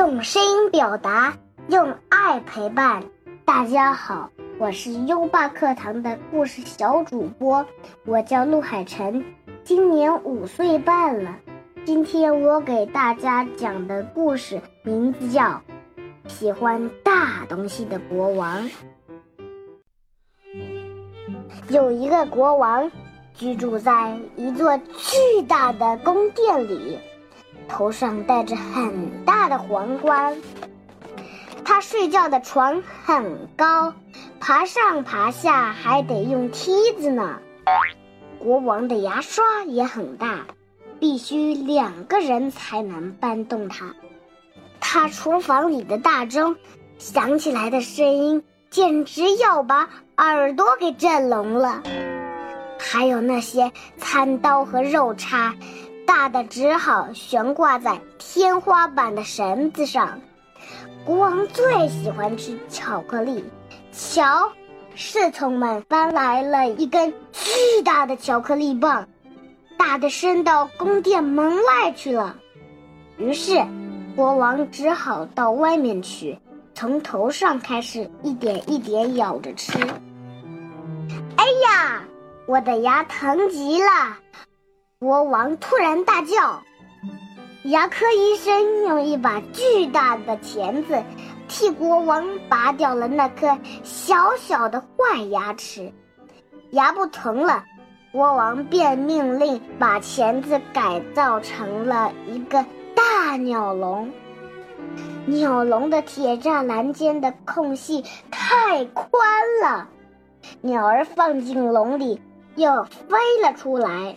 用声音表达，用爱陪伴。大家好，我是优爸课堂的故事小主播，我叫陆海晨，今年五岁半了。今天我给大家讲的故事名字叫《喜欢大东西的国王》。有一个国王居住在一座巨大的宫殿里。头上戴着很大的皇冠，他睡觉的床很高，爬上爬下还得用梯子呢。国王的牙刷也很大，必须两个人才能搬动它。他厨房里的大钟响起来的声音，简直要把耳朵给震聋了。还有那些餐刀和肉叉。大的只好悬挂在天花板的绳子上。国王最喜欢吃巧克力。瞧，侍从们搬来了一根巨大的巧克力棒，大的伸到宫殿门外去了。于是，国王只好到外面去，从头上开始一点一点咬着吃。哎呀，我的牙疼极了！国王突然大叫：“牙科医生用一把巨大的钳子替国王拔掉了那颗小小的坏牙齿。牙不疼了，国王便命令把钳子改造成了一个大鸟笼。鸟笼的铁栅栏间的空隙太宽了，鸟儿放进笼里又飞了出来。”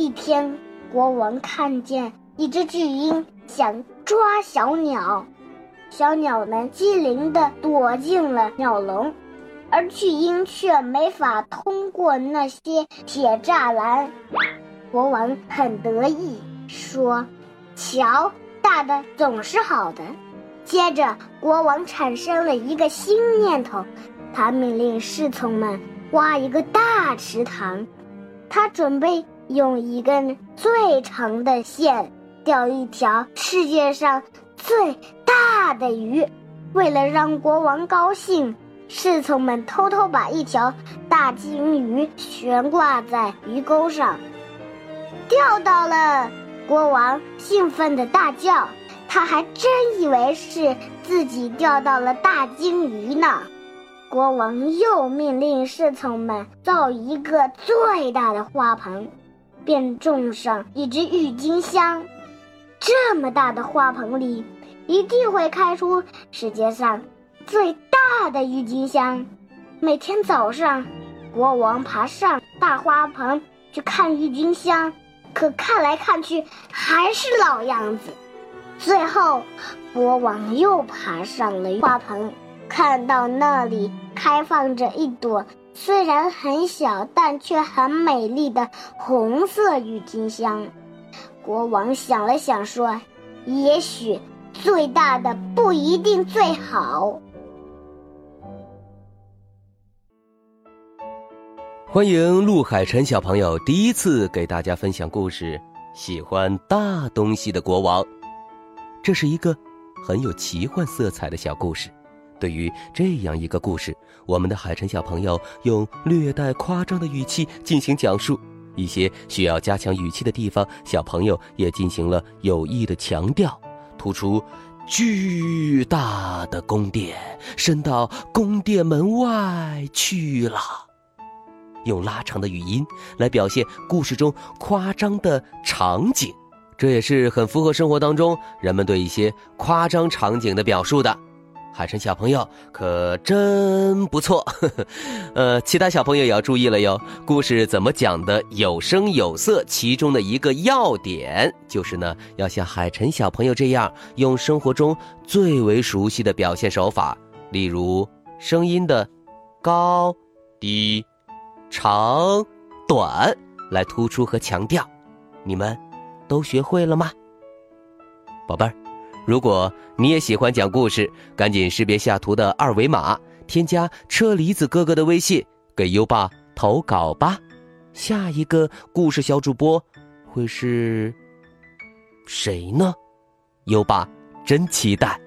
一天，国王看见一只巨鹰想抓小鸟，小鸟们机灵地躲进了鸟笼，而巨鹰却没法通过那些铁栅栏。国王很得意，说：“瞧，大的总是好的。”接着，国王产生了一个新念头，他命令侍从们挖一个大池塘，他准备。用一根最长的线钓一条世界上最大的鱼。为了让国王高兴，侍从们偷偷把一条大金鱼悬挂在鱼钩上。钓到了！国王兴奋地大叫。他还真以为是自己钓到了大金鱼呢。国王又命令侍从们造一个最大的花盆。便种上一只郁金香，这么大的花盆里，一定会开出世界上最大的郁金香。每天早上，国王爬上大花盆去看郁金香，可看来看去还是老样子。最后，国王又爬上了花盆，看到那里开放着一朵。虽然很小，但却很美丽的红色郁金香。国王想了想，说：“也许最大的不一定最好。”欢迎陆海晨小朋友第一次给大家分享故事。喜欢大东西的国王，这是一个很有奇幻色彩的小故事。对于这样一个故事，我们的海晨小朋友用略带夸张的语气进行讲述，一些需要加强语气的地方，小朋友也进行了有意的强调，突出巨大的宫殿伸到宫殿门外去了，用拉长的语音来表现故事中夸张的场景，这也是很符合生活当中人们对一些夸张场景的表述的。海晨小朋友可真不错呵呵，呃，其他小朋友也要注意了哟。故事怎么讲的有声有色，其中的一个要点就是呢，要像海晨小朋友这样，用生活中最为熟悉的表现手法，例如声音的高、低、长、短来突出和强调。你们都学会了吗，宝贝儿？如果你也喜欢讲故事，赶紧识别下图的二维码，添加车厘子哥哥的微信，给优爸投稿吧。下一个故事小主播会是谁呢？优爸真期待。